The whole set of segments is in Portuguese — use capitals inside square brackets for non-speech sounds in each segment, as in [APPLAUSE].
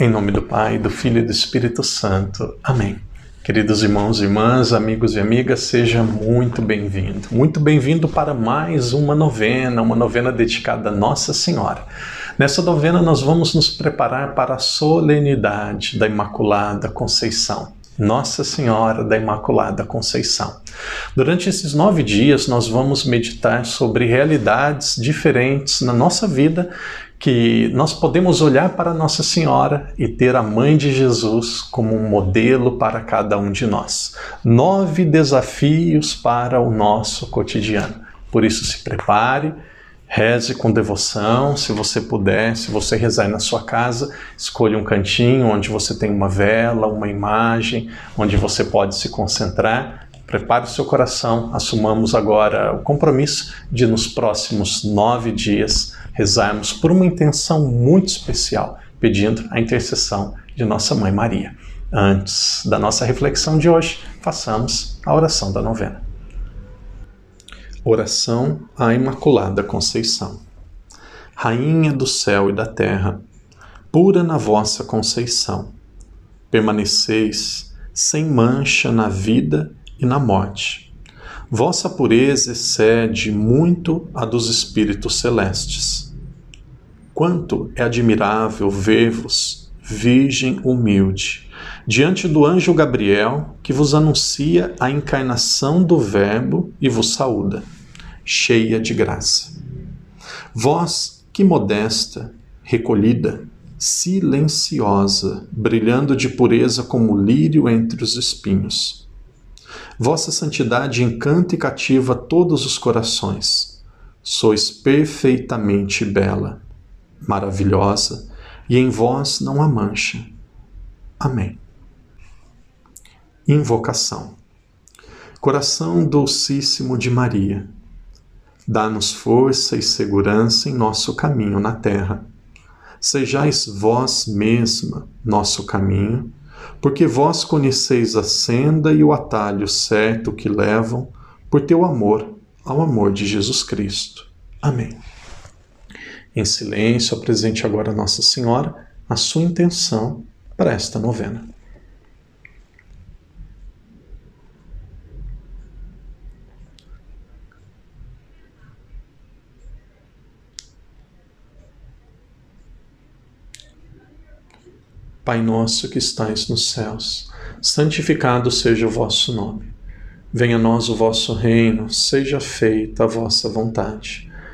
Em nome do Pai, do Filho e do Espírito Santo. Amém. Queridos irmãos e irmãs, amigos e amigas, seja muito bem-vindo. Muito bem-vindo para mais uma novena, uma novena dedicada a Nossa Senhora. Nessa novena, nós vamos nos preparar para a solenidade da Imaculada Conceição. Nossa Senhora da Imaculada Conceição. Durante esses nove dias, nós vamos meditar sobre realidades diferentes na nossa vida que nós podemos olhar para Nossa Senhora e ter a Mãe de Jesus como um modelo para cada um de nós. Nove desafios para o nosso cotidiano. Por isso, se prepare Reze com devoção, se você puder, se você rezar na sua casa, escolha um cantinho onde você tem uma vela, uma imagem, onde você pode se concentrar. Prepare o seu coração, assumamos agora o compromisso de nos próximos nove dias rezarmos por uma intenção muito especial, pedindo a intercessão de Nossa Mãe Maria. Antes da nossa reflexão de hoje, façamos a oração da novena. Oração à Imaculada Conceição. Rainha do céu e da terra, pura na vossa conceição, permaneceis sem mancha na vida e na morte. Vossa pureza excede muito a dos espíritos celestes. Quanto é admirável ver-vos, Virgem humilde, diante do anjo Gabriel, que vos anuncia a encarnação do Verbo e vos saúda, cheia de graça. Vós, que modesta, recolhida, silenciosa, brilhando de pureza como lírio entre os espinhos. Vossa santidade encanta e cativa todos os corações. Sois perfeitamente bela, maravilhosa, e em vós não há mancha. Amém. Invocação. Coração Dulcíssimo de Maria, dá-nos força e segurança em nosso caminho na terra. Sejais vós mesma nosso caminho, porque vós conheceis a senda e o atalho certo que levam por teu amor ao amor de Jesus Cristo. Amém. Em silêncio, apresente agora Nossa Senhora a sua intenção para esta novena. Pai nosso que estais nos céus, santificado seja o vosso nome. Venha a nós o vosso reino, seja feita a vossa vontade,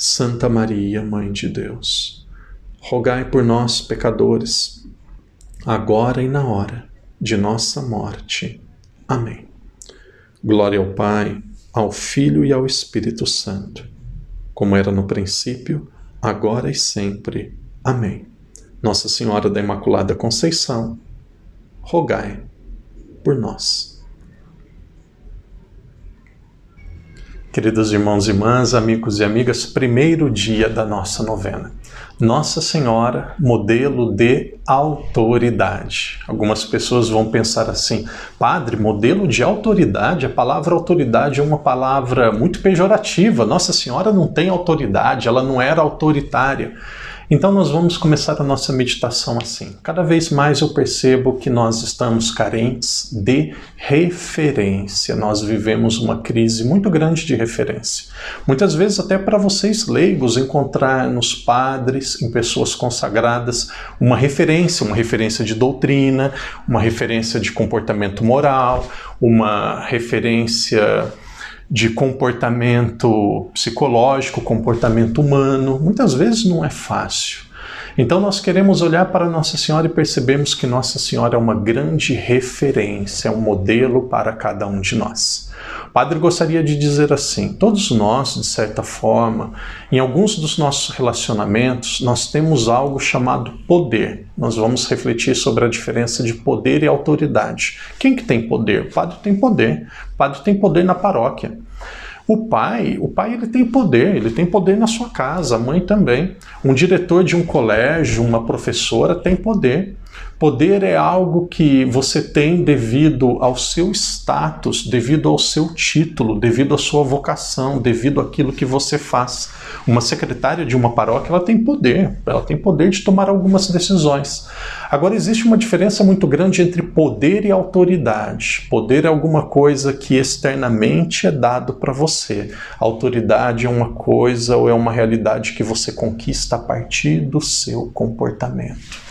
Santa Maria, Mãe de Deus, rogai por nós, pecadores, agora e na hora de nossa morte. Amém. Glória ao Pai, ao Filho e ao Espírito Santo, como era no princípio, agora e sempre. Amém. Nossa Senhora da Imaculada Conceição, rogai por nós. Queridos irmãos e irmãs, amigos e amigas, primeiro dia da nossa novena. Nossa Senhora, modelo de autoridade. Algumas pessoas vão pensar assim, padre, modelo de autoridade? A palavra autoridade é uma palavra muito pejorativa. Nossa Senhora não tem autoridade, ela não era autoritária. Então nós vamos começar a nossa meditação assim. Cada vez mais eu percebo que nós estamos carentes de referência. Nós vivemos uma crise muito grande de referência. Muitas vezes até para vocês leigos encontrar nos padres, em pessoas consagradas, uma referência, uma referência de doutrina, uma referência de comportamento moral, uma referência de comportamento psicológico, comportamento humano, muitas vezes não é fácil. Então nós queremos olhar para Nossa Senhora e percebemos que Nossa Senhora é uma grande referência, é um modelo para cada um de nós. O padre gostaria de dizer assim: todos nós, de certa forma, em alguns dos nossos relacionamentos, nós temos algo chamado poder. Nós vamos refletir sobre a diferença de poder e autoridade. Quem que tem poder? O padre tem poder. O padre tem poder na paróquia. O pai, o pai ele tem poder, ele tem poder na sua casa, a mãe também. Um diretor de um colégio, uma professora tem poder. Poder é algo que você tem devido ao seu status, devido ao seu título, devido à sua vocação, devido àquilo que você faz. Uma secretária de uma paróquia, ela tem poder, ela tem poder de tomar algumas decisões. Agora existe uma diferença muito grande entre poder e autoridade. Poder é alguma coisa que externamente é dado para você. Autoridade é uma coisa ou é uma realidade que você conquista a partir do seu comportamento.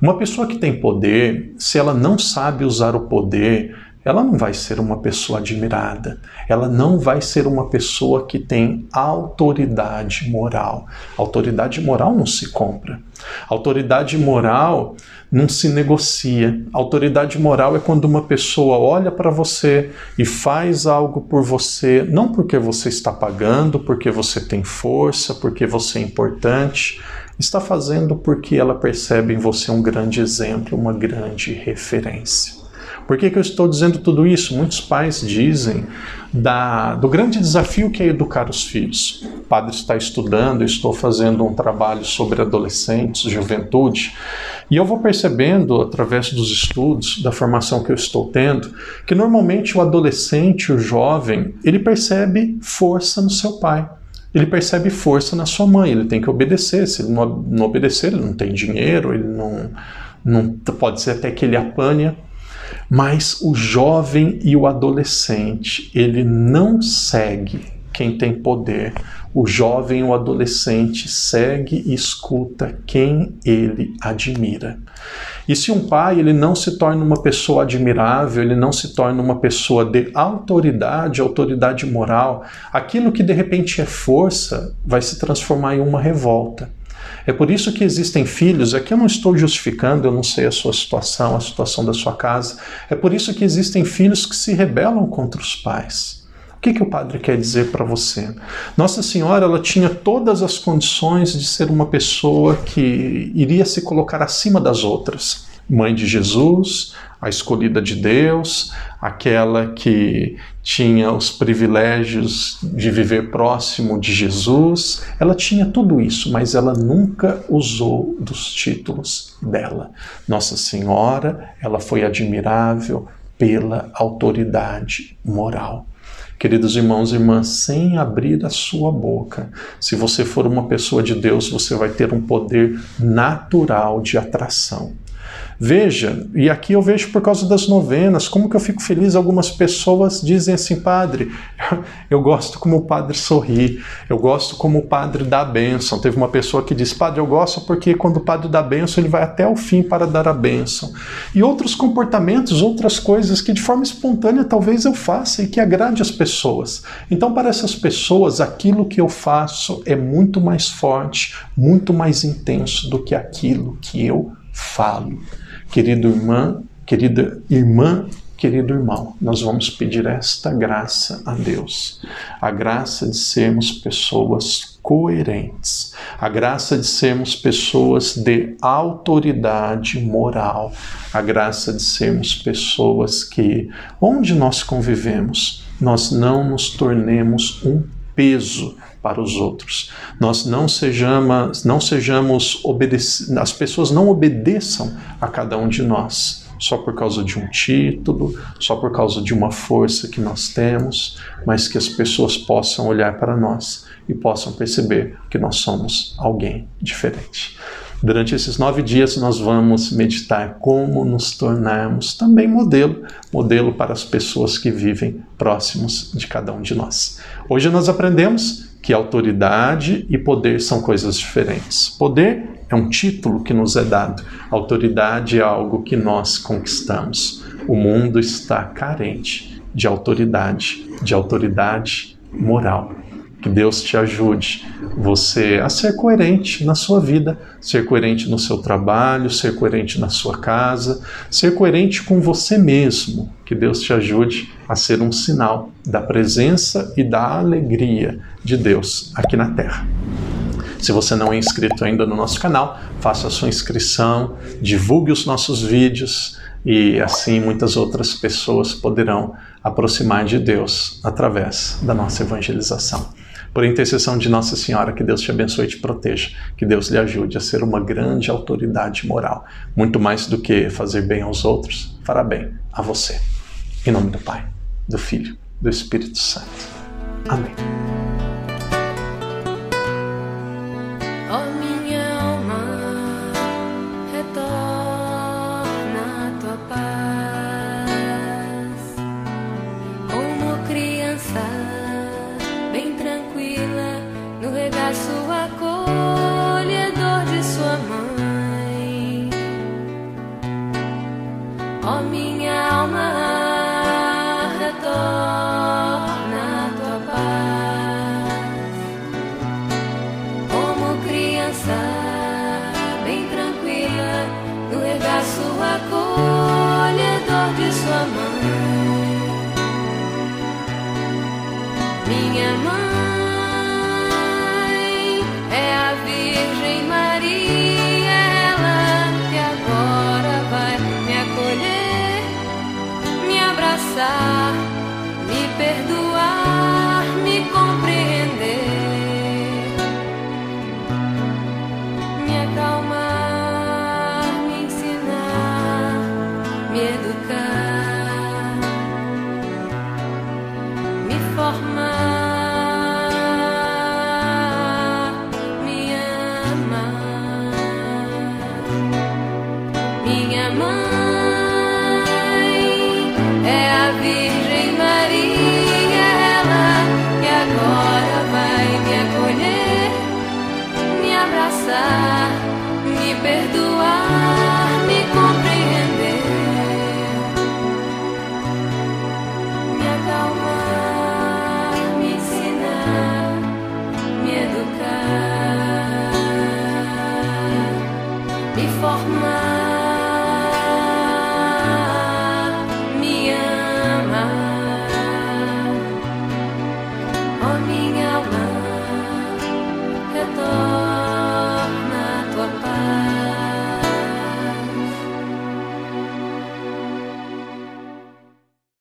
Uma pessoa que tem poder, se ela não sabe usar o poder, ela não vai ser uma pessoa admirada, ela não vai ser uma pessoa que tem autoridade moral. Autoridade moral não se compra. Autoridade moral não se negocia. Autoridade moral é quando uma pessoa olha para você e faz algo por você, não porque você está pagando, porque você tem força, porque você é importante, está fazendo porque ela percebe em você um grande exemplo, uma grande referência. Por que, que eu estou dizendo tudo isso? Muitos pais dizem da, do grande desafio que é educar os filhos. O padre está estudando, estou fazendo um trabalho sobre adolescentes, juventude, e eu vou percebendo, através dos estudos, da formação que eu estou tendo, que normalmente o adolescente, o jovem, ele percebe força no seu pai ele percebe força na sua mãe, ele tem que obedecer. Se ele não, obedecer, ele não tem dinheiro, ele não, não pode ser até que ele apanha. Mas o jovem e o adolescente, ele não segue quem tem poder. O jovem ou adolescente segue e escuta quem ele admira. E se um pai ele não se torna uma pessoa admirável, ele não se torna uma pessoa de autoridade, autoridade moral, aquilo que de repente é força vai se transformar em uma revolta. É por isso que existem filhos, aqui eu não estou justificando, eu não sei a sua situação, a situação da sua casa, é por isso que existem filhos que se rebelam contra os pais. O que, que o padre quer dizer para você? Nossa Senhora ela tinha todas as condições de ser uma pessoa que iria se colocar acima das outras. Mãe de Jesus, a escolhida de Deus, aquela que tinha os privilégios de viver próximo de Jesus. Ela tinha tudo isso, mas ela nunca usou dos títulos dela. Nossa Senhora, ela foi admirável pela autoridade moral. Queridos irmãos e irmãs, sem abrir a sua boca, se você for uma pessoa de Deus, você vai ter um poder natural de atração. Veja, e aqui eu vejo por causa das novenas, como que eu fico feliz. Algumas pessoas dizem assim, padre, [LAUGHS] eu gosto como o padre sorri, eu gosto como o padre dá a bênção. Teve uma pessoa que disse, padre, eu gosto porque quando o padre dá a bênção, ele vai até o fim para dar a bênção. E outros comportamentos, outras coisas que de forma espontânea talvez eu faça e que agrade as pessoas. Então, para essas pessoas, aquilo que eu faço é muito mais forte, muito mais intenso do que aquilo que eu falo. Querido irmã, querida irmã, querido irmão, nós vamos pedir esta graça a Deus, a graça de sermos pessoas coerentes, a graça de sermos pessoas de autoridade moral, a graça de sermos pessoas que, onde nós convivemos, nós não nos tornemos um peso para os outros. Nós não sejamos, não sejamos as pessoas não obedeçam a cada um de nós só por causa de um título, só por causa de uma força que nós temos, mas que as pessoas possam olhar para nós e possam perceber que nós somos alguém diferente. Durante esses nove dias, nós vamos meditar como nos tornarmos também modelo, modelo para as pessoas que vivem próximos de cada um de nós. Hoje nós aprendemos que autoridade e poder são coisas diferentes. Poder é um título que nos é dado, autoridade é algo que nós conquistamos. O mundo está carente de autoridade, de autoridade moral. Que Deus te ajude você a ser coerente na sua vida, ser coerente no seu trabalho, ser coerente na sua casa, ser coerente com você mesmo. Que Deus te ajude a ser um sinal da presença e da alegria de Deus aqui na terra. Se você não é inscrito ainda no nosso canal, faça a sua inscrição, divulgue os nossos vídeos e assim muitas outras pessoas poderão aproximar de Deus através da nossa evangelização. Por intercessão de Nossa Senhora, que Deus te abençoe e te proteja, que Deus lhe ajude a ser uma grande autoridade moral. Muito mais do que fazer bem aos outros, fará bem a você. Em nome do Pai, do Filho, do Espírito Santo. Amém. Me formar.